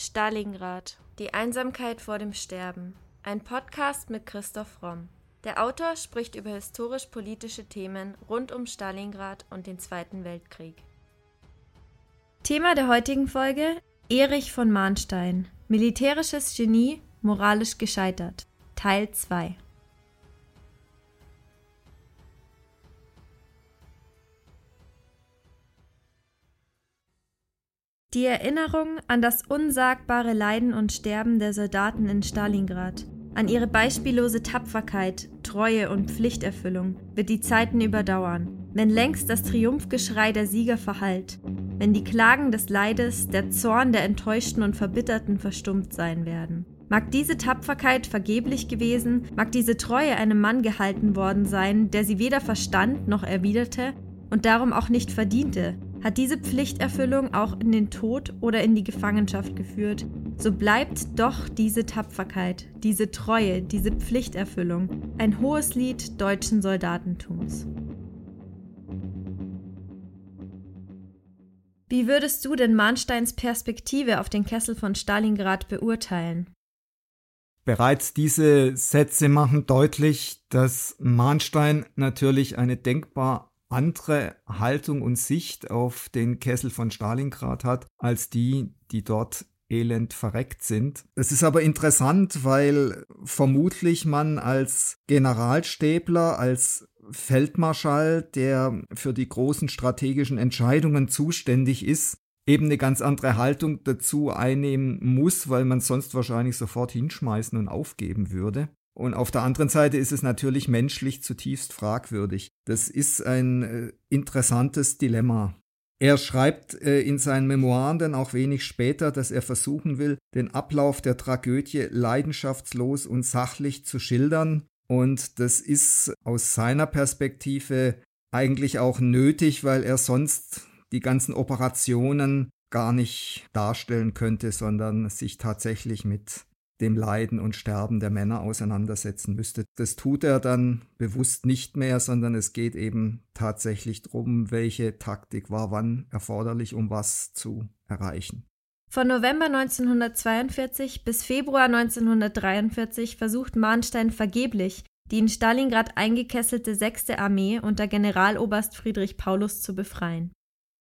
Stalingrad. Die Einsamkeit vor dem Sterben. Ein Podcast mit Christoph Romm. Der Autor spricht über historisch-politische Themen rund um Stalingrad und den Zweiten Weltkrieg. Thema der heutigen Folge: Erich von Mahnstein. Militärisches Genie, moralisch gescheitert. Teil 2. Die Erinnerung an das unsagbare Leiden und Sterben der Soldaten in Stalingrad, an ihre beispiellose Tapferkeit, Treue und Pflichterfüllung wird die Zeiten überdauern, wenn längst das Triumphgeschrei der Sieger verhallt, wenn die Klagen des Leides, der Zorn der Enttäuschten und Verbitterten verstummt sein werden. Mag diese Tapferkeit vergeblich gewesen, mag diese Treue einem Mann gehalten worden sein, der sie weder verstand noch erwiderte und darum auch nicht verdiente, hat diese Pflichterfüllung auch in den Tod oder in die Gefangenschaft geführt, so bleibt doch diese Tapferkeit, diese Treue, diese Pflichterfüllung ein hohes Lied deutschen Soldatentums. Wie würdest du denn Mahnsteins Perspektive auf den Kessel von Stalingrad beurteilen? Bereits diese Sätze machen deutlich, dass Mahnstein natürlich eine denkbar andere Haltung und Sicht auf den Kessel von Stalingrad hat, als die, die dort elend verreckt sind. Es ist aber interessant, weil vermutlich man als Generalstäbler, als Feldmarschall, der für die großen strategischen Entscheidungen zuständig ist, eben eine ganz andere Haltung dazu einnehmen muss, weil man sonst wahrscheinlich sofort hinschmeißen und aufgeben würde. Und auf der anderen Seite ist es natürlich menschlich zutiefst fragwürdig. Das ist ein äh, interessantes Dilemma. Er schreibt äh, in seinen Memoiren dann auch wenig später, dass er versuchen will, den Ablauf der Tragödie leidenschaftslos und sachlich zu schildern. Und das ist aus seiner Perspektive eigentlich auch nötig, weil er sonst die ganzen Operationen gar nicht darstellen könnte, sondern sich tatsächlich mit dem Leiden und Sterben der Männer auseinandersetzen müsste. Das tut er dann bewusst nicht mehr, sondern es geht eben tatsächlich darum, welche Taktik war wann erforderlich, um was zu erreichen. Von November 1942 bis Februar 1943 versucht Mahnstein vergeblich, die in Stalingrad eingekesselte 6. Armee unter Generaloberst Friedrich Paulus zu befreien.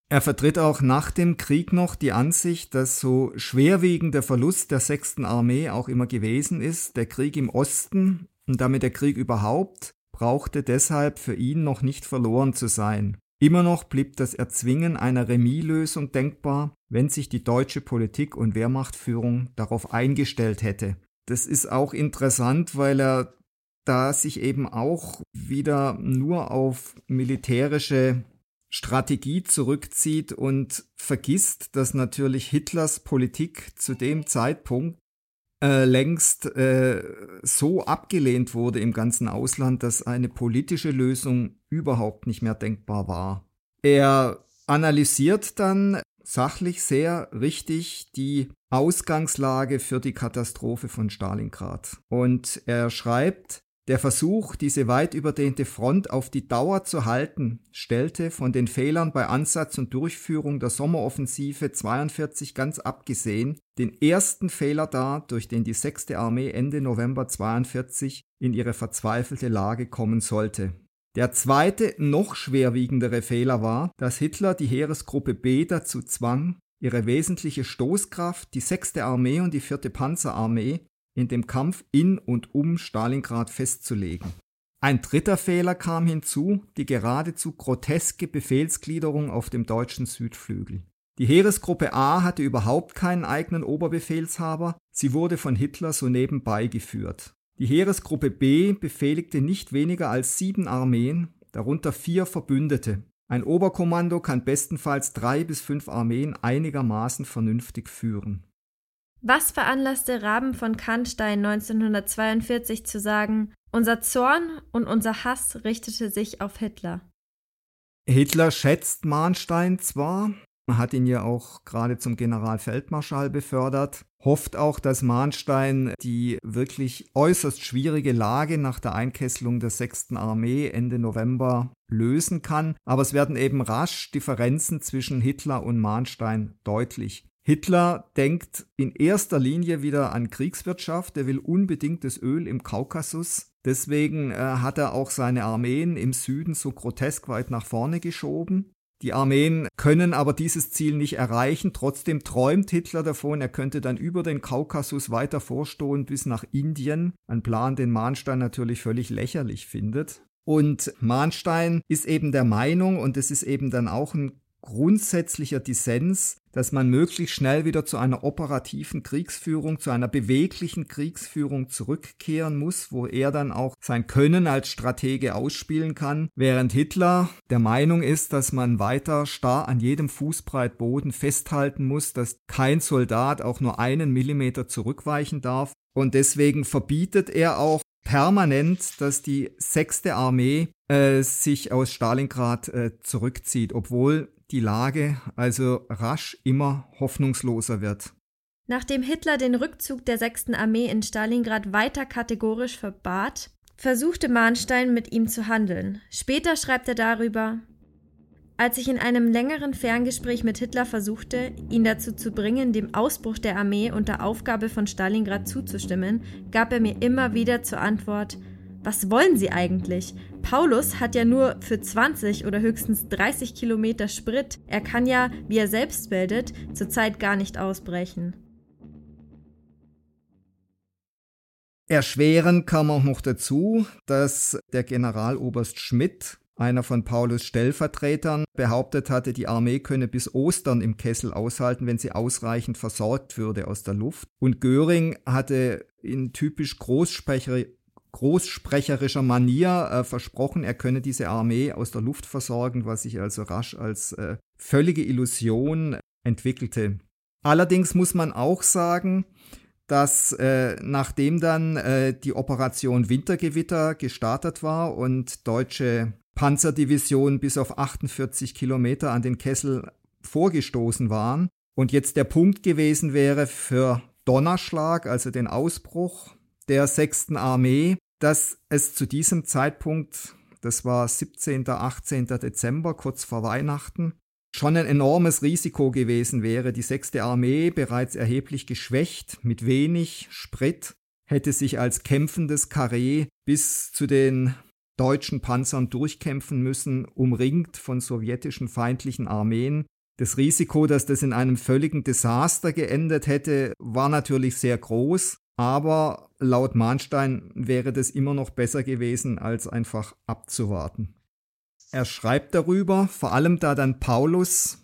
Er vertritt auch nach dem Krieg noch die Ansicht, dass so schwerwiegend der Verlust der sechsten Armee auch immer gewesen ist, der Krieg im Osten und damit der Krieg überhaupt, brauchte deshalb für ihn noch nicht verloren zu sein. Immer noch blieb das Erzwingen einer Remis-Lösung denkbar, wenn sich die deutsche Politik und Wehrmachtführung darauf eingestellt hätte. Das ist auch interessant, weil er da sich eben auch wieder nur auf militärische Strategie zurückzieht und vergisst, dass natürlich Hitlers Politik zu dem Zeitpunkt äh, längst äh, so abgelehnt wurde im ganzen Ausland, dass eine politische Lösung überhaupt nicht mehr denkbar war. Er analysiert dann sachlich sehr richtig die Ausgangslage für die Katastrophe von Stalingrad. Und er schreibt, der Versuch, diese weit überdehnte Front auf die Dauer zu halten, stellte von den Fehlern bei Ansatz und Durchführung der Sommeroffensive 42 ganz abgesehen den ersten Fehler dar, durch den die 6. Armee Ende November 42 in ihre verzweifelte Lage kommen sollte. Der zweite, noch schwerwiegendere Fehler war, dass Hitler die Heeresgruppe B dazu zwang, ihre wesentliche Stoßkraft, die 6. Armee und die 4. Panzerarmee, in dem Kampf in und um Stalingrad festzulegen. Ein dritter Fehler kam hinzu, die geradezu groteske Befehlsgliederung auf dem deutschen Südflügel. Die Heeresgruppe A hatte überhaupt keinen eigenen Oberbefehlshaber, sie wurde von Hitler so nebenbei geführt. Die Heeresgruppe B befehligte nicht weniger als sieben Armeen, darunter vier Verbündete. Ein Oberkommando kann bestenfalls drei bis fünf Armeen einigermaßen vernünftig führen. Was veranlasste Raben von Kannstein 1942 zu sagen, unser Zorn und unser Hass richtete sich auf Hitler? Hitler schätzt Mahnstein zwar, hat ihn ja auch gerade zum Generalfeldmarschall befördert, hofft auch, dass Mahnstein die wirklich äußerst schwierige Lage nach der Einkesselung der 6. Armee Ende November lösen kann, aber es werden eben rasch Differenzen zwischen Hitler und Mahnstein deutlich. Hitler denkt in erster Linie wieder an Kriegswirtschaft. Er will unbedingt das Öl im Kaukasus. Deswegen äh, hat er auch seine Armeen im Süden so grotesk weit nach vorne geschoben. Die Armeen können aber dieses Ziel nicht erreichen. Trotzdem träumt Hitler davon, er könnte dann über den Kaukasus weiter vorstoßen bis nach Indien. Ein Plan, den Mahnstein natürlich völlig lächerlich findet. Und Mahnstein ist eben der Meinung, und es ist eben dann auch ein grundsätzlicher Dissens, dass man möglichst schnell wieder zu einer operativen Kriegsführung, zu einer beweglichen Kriegsführung zurückkehren muss, wo er dann auch sein Können als Stratege ausspielen kann, während Hitler der Meinung ist, dass man weiter starr an jedem Fußbreit Boden festhalten muss, dass kein Soldat auch nur einen Millimeter zurückweichen darf. Und deswegen verbietet er auch permanent, dass die sechste Armee äh, sich aus Stalingrad äh, zurückzieht, obwohl die Lage also rasch immer hoffnungsloser wird. Nachdem Hitler den Rückzug der 6. Armee in Stalingrad weiter kategorisch verbat, versuchte Mahnstein mit ihm zu handeln. Später schreibt er darüber Als ich in einem längeren Ferngespräch mit Hitler versuchte, ihn dazu zu bringen, dem Ausbruch der Armee und der Aufgabe von Stalingrad zuzustimmen, gab er mir immer wieder zur Antwort was wollen Sie eigentlich? Paulus hat ja nur für 20 oder höchstens 30 Kilometer Sprit. Er kann ja, wie er selbst meldet, zurzeit gar nicht ausbrechen. Erschweren kam auch noch dazu, dass der Generaloberst Schmidt, einer von Paulus Stellvertretern, behauptet hatte, die Armee könne bis Ostern im Kessel aushalten, wenn sie ausreichend versorgt würde aus der Luft. Und Göring hatte in typisch Großsprecher großsprecherischer Manier äh, versprochen, er könne diese Armee aus der Luft versorgen, was sich also rasch als äh, völlige Illusion entwickelte. Allerdings muss man auch sagen, dass äh, nachdem dann äh, die Operation Wintergewitter gestartet war und deutsche Panzerdivisionen bis auf 48 Kilometer an den Kessel vorgestoßen waren und jetzt der Punkt gewesen wäre für Donnerschlag, also den Ausbruch der 6. Armee, dass es zu diesem Zeitpunkt, das war 17., 18. Dezember, kurz vor Weihnachten, schon ein enormes Risiko gewesen wäre. Die 6. Armee, bereits erheblich geschwächt, mit wenig Sprit, hätte sich als kämpfendes Karree bis zu den deutschen Panzern durchkämpfen müssen, umringt von sowjetischen feindlichen Armeen. Das Risiko, dass das in einem völligen Desaster geendet hätte, war natürlich sehr groß. Aber laut Mahnstein wäre das immer noch besser gewesen, als einfach abzuwarten. Er schreibt darüber, vor allem da dann Paulus,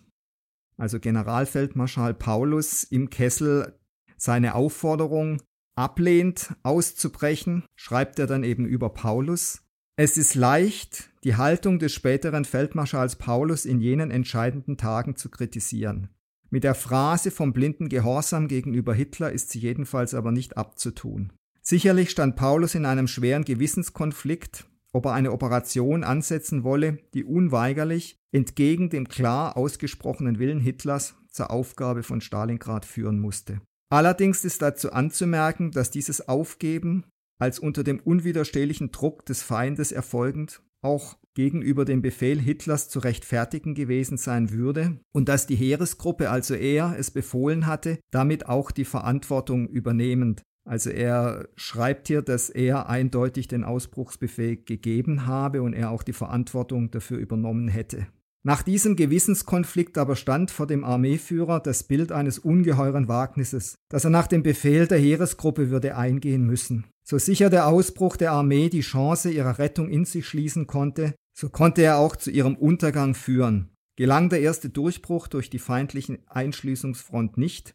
also Generalfeldmarschall Paulus im Kessel seine Aufforderung ablehnt, auszubrechen, schreibt er dann eben über Paulus. Es ist leicht, die Haltung des späteren Feldmarschalls Paulus in jenen entscheidenden Tagen zu kritisieren. Mit der Phrase vom blinden Gehorsam gegenüber Hitler ist sie jedenfalls aber nicht abzutun. Sicherlich stand Paulus in einem schweren Gewissenskonflikt, ob er eine Operation ansetzen wolle, die unweigerlich, entgegen dem klar ausgesprochenen Willen Hitlers, zur Aufgabe von Stalingrad führen musste. Allerdings ist dazu anzumerken, dass dieses Aufgeben als unter dem unwiderstehlichen Druck des Feindes erfolgend auch gegenüber dem Befehl Hitlers zu rechtfertigen gewesen sein würde und dass die Heeresgruppe, also er, es befohlen hatte, damit auch die Verantwortung übernehmend. Also er schreibt hier, dass er eindeutig den Ausbruchsbefehl gegeben habe und er auch die Verantwortung dafür übernommen hätte. Nach diesem Gewissenskonflikt aber stand vor dem Armeeführer das Bild eines ungeheuren Wagnisses, das er nach dem Befehl der Heeresgruppe würde eingehen müssen. So sicher der Ausbruch der Armee die Chance ihrer Rettung in sich schließen konnte, so konnte er auch zu ihrem Untergang führen. Gelang der erste Durchbruch durch die feindlichen Einschließungsfront nicht,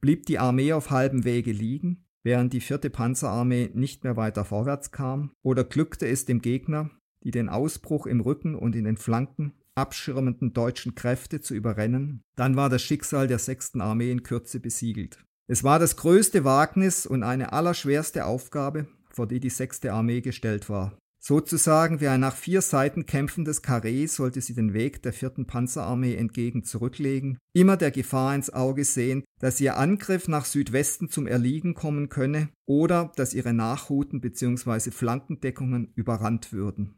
blieb die Armee auf halbem Wege liegen, während die vierte Panzerarmee nicht mehr weiter vorwärts kam, oder glückte es dem Gegner, die den Ausbruch im Rücken und in den Flanken abschirmenden deutschen Kräfte zu überrennen, dann war das Schicksal der sechsten Armee in Kürze besiegelt. Es war das größte Wagnis und eine allerschwerste Aufgabe, vor die die sechste Armee gestellt war. Sozusagen wie ein nach vier Seiten kämpfendes Karree sollte sie den Weg der vierten Panzerarmee entgegen zurücklegen, immer der Gefahr ins Auge sehend, dass ihr Angriff nach Südwesten zum Erliegen kommen könne oder dass ihre Nachhuten bzw. Flankendeckungen überrannt würden.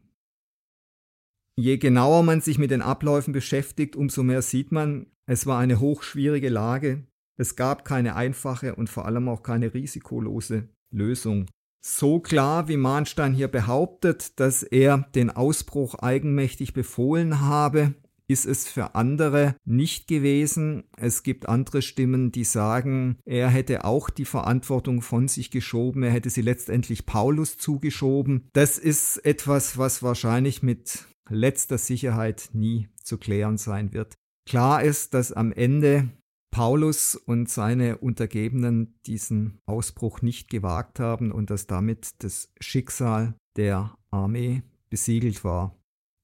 Je genauer man sich mit den Abläufen beschäftigt, umso mehr sieht man, es war eine hochschwierige Lage, Es gab keine einfache und vor allem auch keine risikolose Lösung. So klar, wie Mahnstein hier behauptet, dass er den Ausbruch eigenmächtig befohlen habe, ist es für andere nicht gewesen. Es gibt andere Stimmen, die sagen, er hätte auch die Verantwortung von sich geschoben, er hätte sie letztendlich Paulus zugeschoben. Das ist etwas, was wahrscheinlich mit letzter Sicherheit nie zu klären sein wird. Klar ist, dass am Ende Paulus und seine Untergebenen diesen Ausbruch nicht gewagt haben und dass damit das Schicksal der Armee besiegelt war.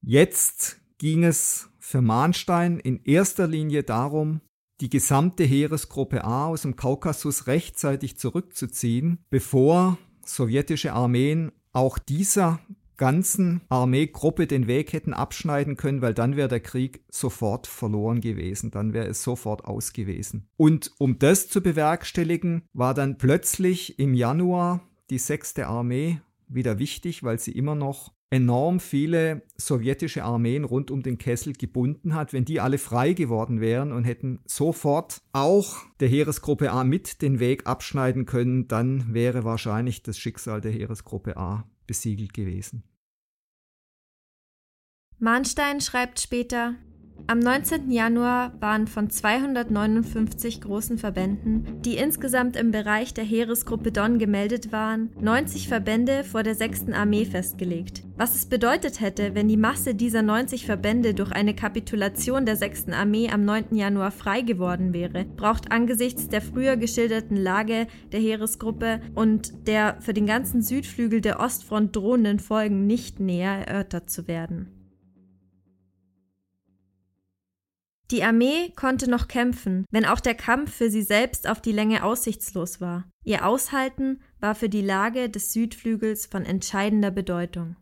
Jetzt ging es für Mahnstein in erster Linie darum, die gesamte Heeresgruppe A aus dem Kaukasus rechtzeitig zurückzuziehen, bevor sowjetische Armeen auch dieser ganzen Armeegruppe den Weg hätten abschneiden können, weil dann wäre der Krieg sofort verloren gewesen, dann wäre es sofort aus gewesen. Und um das zu bewerkstelligen, war dann plötzlich im Januar die sechste Armee wieder wichtig, weil sie immer noch enorm viele sowjetische Armeen rund um den Kessel gebunden hat. Wenn die alle frei geworden wären und hätten sofort auch der Heeresgruppe A mit den Weg abschneiden können, dann wäre wahrscheinlich das Schicksal der Heeresgruppe A besiegelt gewesen. Mahnstein schreibt später, am 19. Januar waren von 259 großen Verbänden, die insgesamt im Bereich der Heeresgruppe Don gemeldet waren, 90 Verbände vor der 6. Armee festgelegt. Was es bedeutet hätte, wenn die Masse dieser 90 Verbände durch eine Kapitulation der 6. Armee am 9. Januar frei geworden wäre, braucht angesichts der früher geschilderten Lage der Heeresgruppe und der für den ganzen Südflügel der Ostfront drohenden Folgen nicht näher erörtert zu werden. Die Armee konnte noch kämpfen, wenn auch der Kampf für sie selbst auf die Länge aussichtslos war. Ihr Aushalten war für die Lage des Südflügels von entscheidender Bedeutung.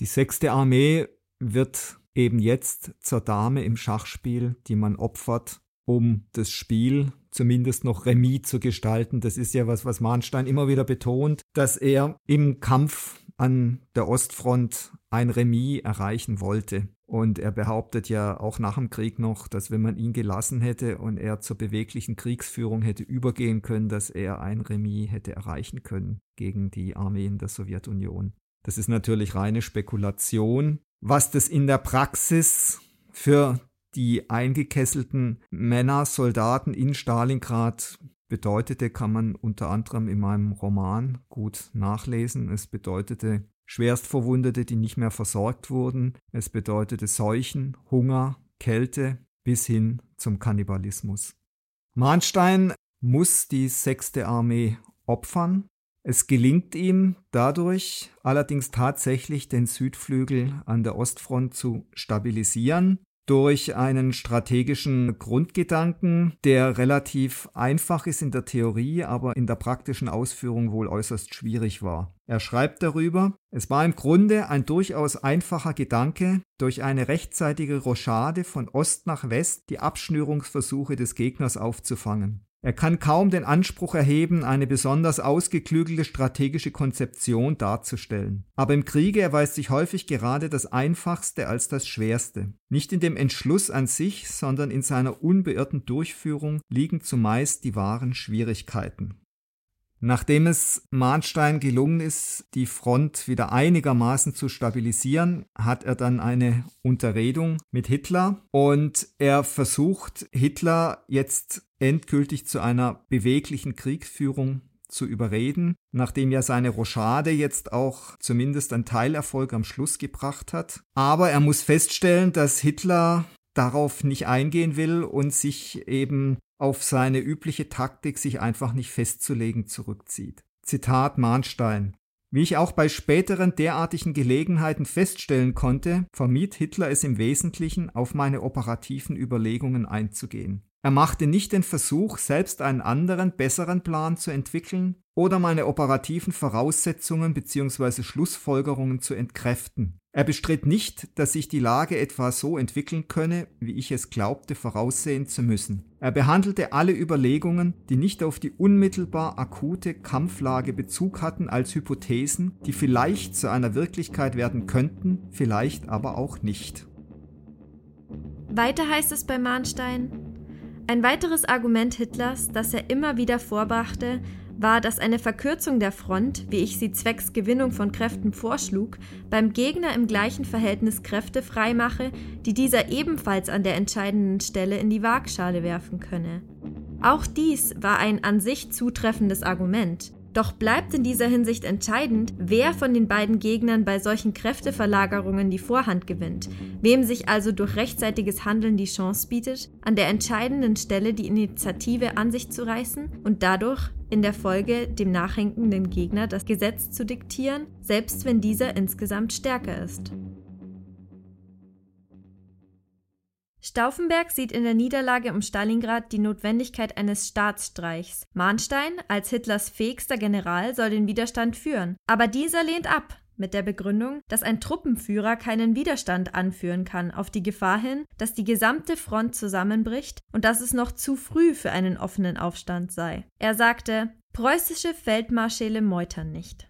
Die sechste Armee wird eben jetzt zur Dame im Schachspiel, die man opfert, um das Spiel zumindest noch Remis zu gestalten. Das ist ja was, was Mahnstein immer wieder betont, dass er im Kampf an der Ostfront ein Remis erreichen wollte. Und er behauptet ja auch nach dem Krieg noch, dass wenn man ihn gelassen hätte und er zur beweglichen Kriegsführung hätte übergehen können, dass er ein Remis hätte erreichen können gegen die Armeen der Sowjetunion. Das ist natürlich reine Spekulation. Was das in der Praxis für die eingekesselten Männer, Soldaten in Stalingrad bedeutete, kann man unter anderem in meinem Roman gut nachlesen. Es bedeutete Schwerstverwundete, die nicht mehr versorgt wurden. Es bedeutete Seuchen, Hunger, Kälte bis hin zum Kannibalismus. Mahnstein muss die sechste Armee opfern. Es gelingt ihm dadurch allerdings tatsächlich den Südflügel an der Ostfront zu stabilisieren durch einen strategischen Grundgedanken, der relativ einfach ist in der Theorie, aber in der praktischen Ausführung wohl äußerst schwierig war. Er schreibt darüber, es war im Grunde ein durchaus einfacher Gedanke, durch eine rechtzeitige Rochade von Ost nach West die Abschnürungsversuche des Gegners aufzufangen. Er kann kaum den Anspruch erheben, eine besonders ausgeklügelte strategische Konzeption darzustellen. Aber im Kriege erweist sich häufig gerade das Einfachste als das Schwerste. Nicht in dem Entschluss an sich, sondern in seiner unbeirrten Durchführung liegen zumeist die wahren Schwierigkeiten. Nachdem es Mahnstein gelungen ist, die Front wieder einigermaßen zu stabilisieren, hat er dann eine Unterredung mit Hitler und er versucht Hitler jetzt endgültig zu einer beweglichen Kriegsführung zu überreden, nachdem ja seine Rochade jetzt auch zumindest einen Teilerfolg am Schluss gebracht hat. Aber er muss feststellen, dass Hitler darauf nicht eingehen will und sich eben auf seine übliche Taktik, sich einfach nicht festzulegen, zurückzieht. Zitat Mahnstein. Wie ich auch bei späteren derartigen Gelegenheiten feststellen konnte, vermied Hitler es im Wesentlichen, auf meine operativen Überlegungen einzugehen. Er machte nicht den Versuch, selbst einen anderen, besseren Plan zu entwickeln oder meine operativen Voraussetzungen bzw. Schlussfolgerungen zu entkräften. Er bestritt nicht, dass sich die Lage etwa so entwickeln könne, wie ich es glaubte voraussehen zu müssen. Er behandelte alle Überlegungen, die nicht auf die unmittelbar akute Kampflage Bezug hatten, als Hypothesen, die vielleicht zu einer Wirklichkeit werden könnten, vielleicht aber auch nicht. Weiter heißt es bei Mahnstein, Ein weiteres Argument Hitlers, das er immer wieder vorbrachte, war, dass eine Verkürzung der Front, wie ich sie zwecks Gewinnung von Kräften vorschlug, beim Gegner im gleichen Verhältnis Kräfte freimache, die dieser ebenfalls an der entscheidenden Stelle in die Waagschale werfen könne. Auch dies war ein an sich zutreffendes Argument, doch bleibt in dieser Hinsicht entscheidend, wer von den beiden Gegnern bei solchen Kräfteverlagerungen die Vorhand gewinnt, wem sich also durch rechtzeitiges Handeln die Chance bietet, an der entscheidenden Stelle die Initiative an sich zu reißen und dadurch in der Folge dem nachhängenden Gegner das Gesetz zu diktieren, selbst wenn dieser insgesamt stärker ist. Stauffenberg sieht in der Niederlage um Stalingrad die Notwendigkeit eines Staatsstreichs. Mahnstein, als Hitlers fähigster General, soll den Widerstand führen. Aber dieser lehnt ab, mit der Begründung, dass ein Truppenführer keinen Widerstand anführen kann, auf die Gefahr hin, dass die gesamte Front zusammenbricht und dass es noch zu früh für einen offenen Aufstand sei. Er sagte, preußische Feldmarschäle meutern nicht.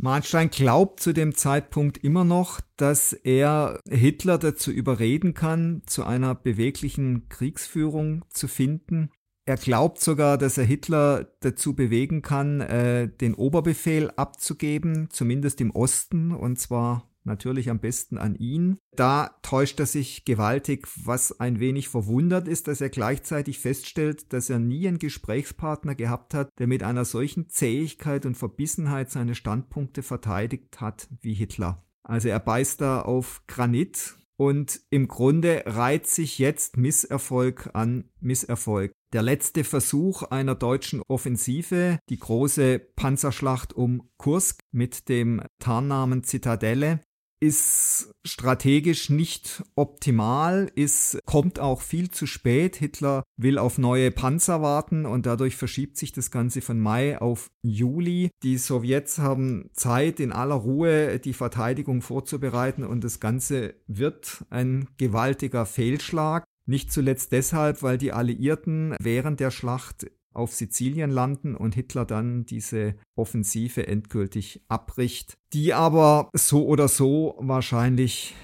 Mahnstein glaubt zu dem Zeitpunkt immer noch, dass er Hitler dazu überreden kann, zu einer beweglichen Kriegsführung zu finden. Er glaubt sogar, dass er Hitler dazu bewegen kann, äh, den Oberbefehl abzugeben, zumindest im Osten, und zwar natürlich am besten an ihn. Da täuscht er sich gewaltig, was ein wenig verwundert ist, dass er gleichzeitig feststellt, dass er nie einen Gesprächspartner gehabt hat, der mit einer solchen Zähigkeit und Verbissenheit seine Standpunkte verteidigt hat wie Hitler. Also er beißt da auf Granit und im Grunde reiht sich jetzt Misserfolg an Misserfolg. Der letzte Versuch einer deutschen Offensive, die große Panzerschlacht um Kursk mit dem Tarnnamen Zitadelle, ist strategisch nicht optimal, ist, kommt auch viel zu spät. Hitler will auf neue Panzer warten und dadurch verschiebt sich das Ganze von Mai auf Juli. Die Sowjets haben Zeit, in aller Ruhe die Verteidigung vorzubereiten und das Ganze wird ein gewaltiger Fehlschlag. Nicht zuletzt deshalb, weil die Alliierten während der Schlacht auf Sizilien landen und Hitler dann diese Offensive endgültig abbricht, die aber so oder so wahrscheinlich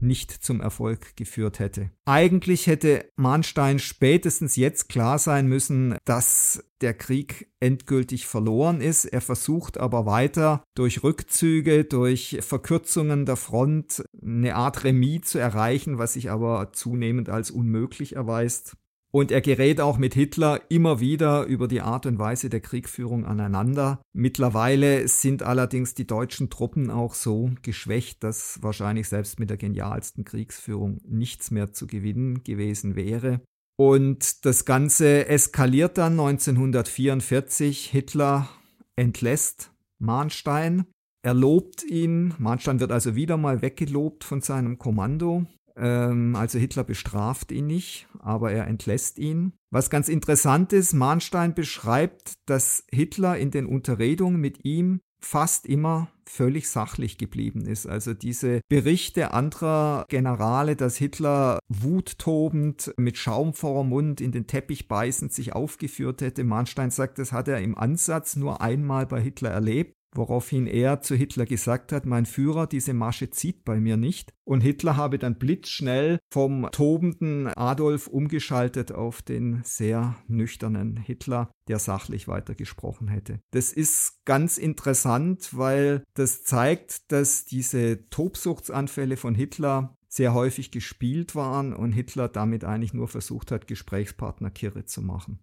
nicht zum Erfolg geführt hätte. Eigentlich hätte Mahnstein spätestens jetzt klar sein müssen, dass der Krieg endgültig verloren ist. Er versucht aber weiter durch Rückzüge, durch Verkürzungen der Front eine Art Remis zu erreichen, was sich aber zunehmend als unmöglich erweist. Und er gerät auch mit Hitler immer wieder über die Art und Weise der Kriegführung aneinander. Mittlerweile sind allerdings die deutschen Truppen auch so geschwächt, dass wahrscheinlich selbst mit der genialsten Kriegsführung nichts mehr zu gewinnen gewesen wäre. Und das Ganze eskaliert dann 1944. Hitler entlässt Mahnstein. Er lobt ihn. Mahnstein wird also wieder mal weggelobt von seinem Kommando. Ähm, also Hitler bestraft ihn nicht, aber er entlässt ihn. Was ganz interessant ist, Mahnstein beschreibt, dass Hitler in den Unterredungen mit ihm fast immer völlig sachlich geblieben ist. Also diese Berichte anderer Generale, dass Hitler wuttobend mit Schaum vor dem Mund in den Teppich beißend sich aufgeführt hätte. Mahnstein sagt, das hat er im Ansatz nur einmal bei Hitler erlebt woraufhin er zu Hitler gesagt hat, mein Führer, diese Masche zieht bei mir nicht. Und Hitler habe dann blitzschnell vom tobenden Adolf umgeschaltet auf den sehr nüchternen Hitler, der sachlich weitergesprochen hätte. Das ist ganz interessant, weil das zeigt, dass diese Tobsuchtsanfälle von Hitler sehr häufig gespielt waren und Hitler damit eigentlich nur versucht hat, Gesprächspartner Kirre zu machen.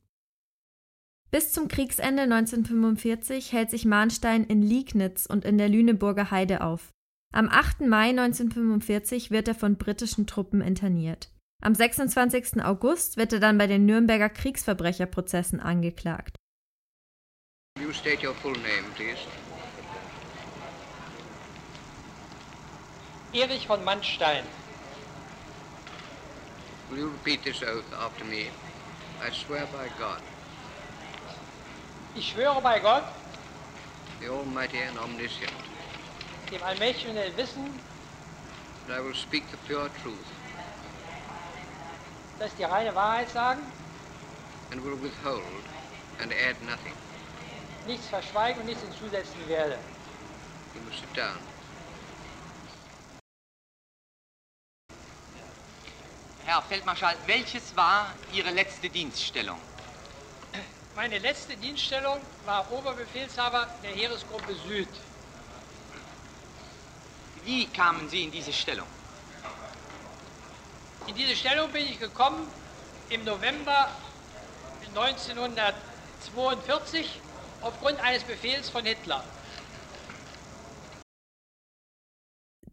Bis zum Kriegsende 1945 hält sich Mahnstein in Liegnitz und in der Lüneburger Heide auf. Am 8. Mai 1945 wird er von britischen Truppen interniert. Am 26. August wird er dann bei den Nürnberger Kriegsverbrecherprozessen angeklagt. You state your full name, please. Erich von Mannstein. Will you repeat this oath after me? I swear by God. Ich schwöre bei Gott, the Almighty and Omniscient, dem allmächtigen Wissen, that I will speak the pure truth, dass ich die reine Wahrheit sagen, and will withhold and add nothing. nichts verschweigen und nichts hinzusetzen werde. You must sit down. Herr Feldmarschall, welches war Ihre letzte Dienststellung? Meine letzte Dienststellung war Oberbefehlshaber der Heeresgruppe Süd. Wie kamen Sie in diese Stellung? In diese Stellung bin ich gekommen im November 1942 aufgrund eines Befehls von Hitler.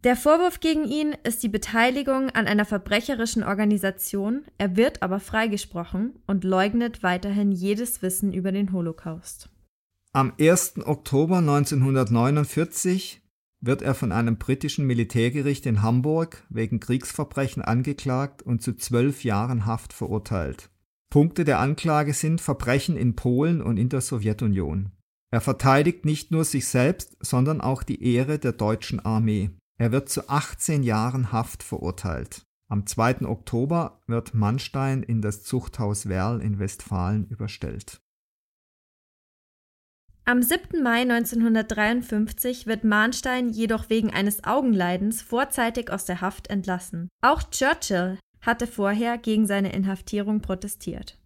Der Vorwurf gegen ihn ist die Beteiligung an einer verbrecherischen Organisation, er wird aber freigesprochen und leugnet weiterhin jedes Wissen über den Holocaust. Am 1. Oktober 1949 wird er von einem britischen Militärgericht in Hamburg wegen Kriegsverbrechen angeklagt und zu zwölf Jahren Haft verurteilt. Punkte der Anklage sind Verbrechen in Polen und in der Sowjetunion. Er verteidigt nicht nur sich selbst, sondern auch die Ehre der deutschen Armee. Er wird zu 18 Jahren Haft verurteilt. Am 2. Oktober wird Mannstein in das Zuchthaus Werl in Westfalen überstellt. Am 7. Mai 1953 wird Mahnstein jedoch wegen eines Augenleidens vorzeitig aus der Haft entlassen. Auch Churchill hatte vorher gegen seine Inhaftierung protestiert.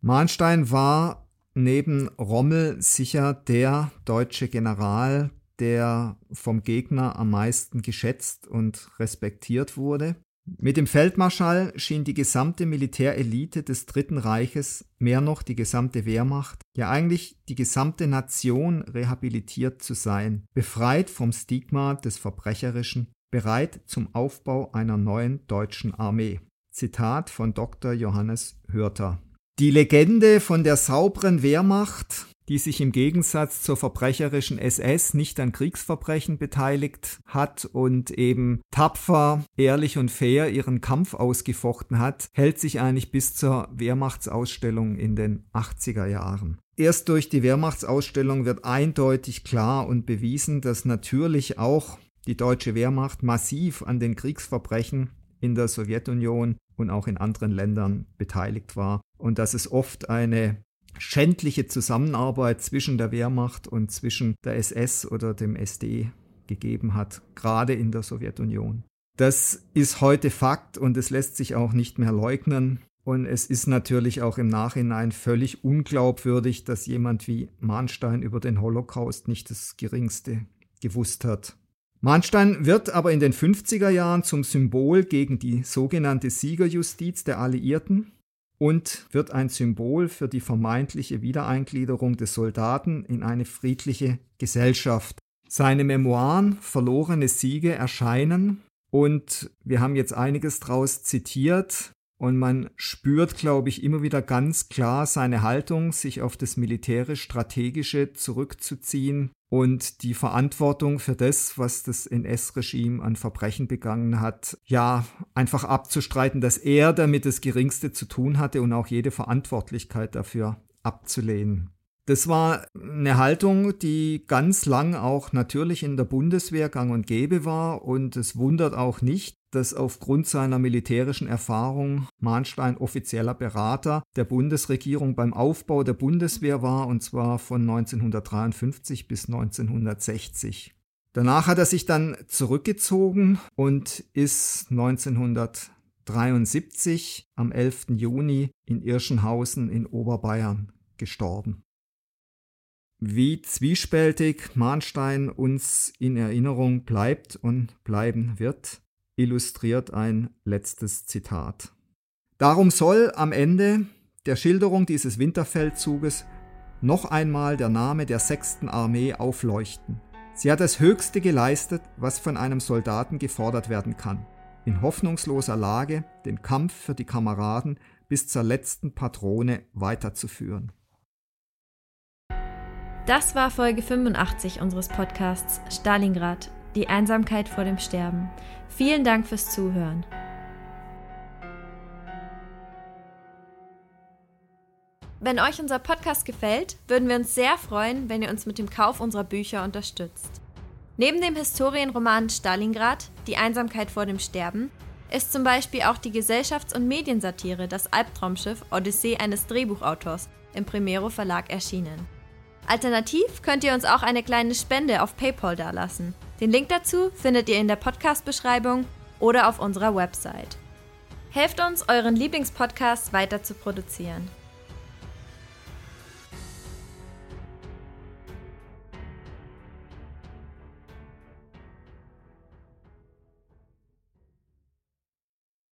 Mahnstein war neben Rommel sicher der deutsche General, der vom Gegner am meisten geschätzt und respektiert wurde. Mit dem Feldmarschall schien die gesamte Militärelite des Dritten Reiches, mehr noch die gesamte Wehrmacht, ja eigentlich die gesamte Nation rehabilitiert zu sein, befreit vom Stigma des Verbrecherischen, bereit zum Aufbau einer neuen deutschen Armee. Zitat von Dr. Johannes Hörter. Die Legende von der sauberen Wehrmacht die sich im Gegensatz zur verbrecherischen SS nicht an Kriegsverbrechen beteiligt hat und eben tapfer, ehrlich und fair ihren Kampf ausgefochten hat, hält sich eigentlich bis zur Wehrmachtsausstellung in den 80er Jahren. Erst durch die Wehrmachtsausstellung wird eindeutig klar und bewiesen, dass natürlich auch die deutsche Wehrmacht massiv an den Kriegsverbrechen in der Sowjetunion und auch in anderen Ländern beteiligt war und dass es oft eine schändliche Zusammenarbeit zwischen der Wehrmacht und zwischen der SS oder dem SD gegeben hat, gerade in der Sowjetunion. Das ist heute Fakt und es lässt sich auch nicht mehr leugnen. Und es ist natürlich auch im Nachhinein völlig unglaubwürdig, dass jemand wie Mahnstein über den Holocaust nicht das geringste gewusst hat. Mahnstein wird aber in den 50er Jahren zum Symbol gegen die sogenannte Siegerjustiz der Alliierten und wird ein Symbol für die vermeintliche Wiedereingliederung des Soldaten in eine friedliche Gesellschaft. Seine Memoiren Verlorene Siege erscheinen und wir haben jetzt einiges daraus zitiert und man spürt, glaube ich, immer wieder ganz klar seine Haltung, sich auf das militärisch-strategische zurückzuziehen und die Verantwortung für das, was das NS-Regime an Verbrechen begangen hat, ja, einfach abzustreiten, dass er damit das Geringste zu tun hatte und auch jede Verantwortlichkeit dafür abzulehnen. Das war eine Haltung, die ganz lang auch natürlich in der Bundeswehr gang und gäbe war und es wundert auch nicht, dass aufgrund seiner militärischen Erfahrung Mahnstein offizieller Berater der Bundesregierung beim Aufbau der Bundeswehr war, und zwar von 1953 bis 1960. Danach hat er sich dann zurückgezogen und ist 1973 am 11. Juni in Irschenhausen in Oberbayern gestorben. Wie zwiespältig Mahnstein uns in Erinnerung bleibt und bleiben wird, illustriert ein letztes Zitat. Darum soll am Ende der Schilderung dieses Winterfeldzuges noch einmal der Name der sechsten Armee aufleuchten. Sie hat das Höchste geleistet, was von einem Soldaten gefordert werden kann. In hoffnungsloser Lage, den Kampf für die Kameraden bis zur letzten Patrone weiterzuführen. Das war Folge 85 unseres Podcasts Stalingrad, die Einsamkeit vor dem Sterben. Vielen Dank fürs Zuhören. Wenn euch unser Podcast gefällt, würden wir uns sehr freuen, wenn ihr uns mit dem Kauf unserer Bücher unterstützt. Neben dem Historienroman Stalingrad, Die Einsamkeit vor dem Sterben, ist zum Beispiel auch die Gesellschafts- und Mediensatire Das Albtraumschiff Odyssee eines Drehbuchautors im Primero Verlag erschienen. Alternativ könnt ihr uns auch eine kleine Spende auf PayPal dalassen. Den Link dazu findet ihr in der Podcast-Beschreibung oder auf unserer Website. Helft uns, euren Lieblingspodcast weiter zu produzieren.